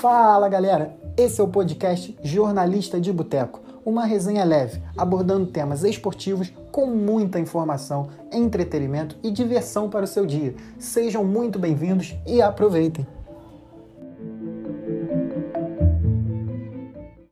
Fala galera, esse é o podcast Jornalista de Boteco, uma resenha leve abordando temas esportivos com muita informação, entretenimento e diversão para o seu dia. Sejam muito bem-vindos e aproveitem!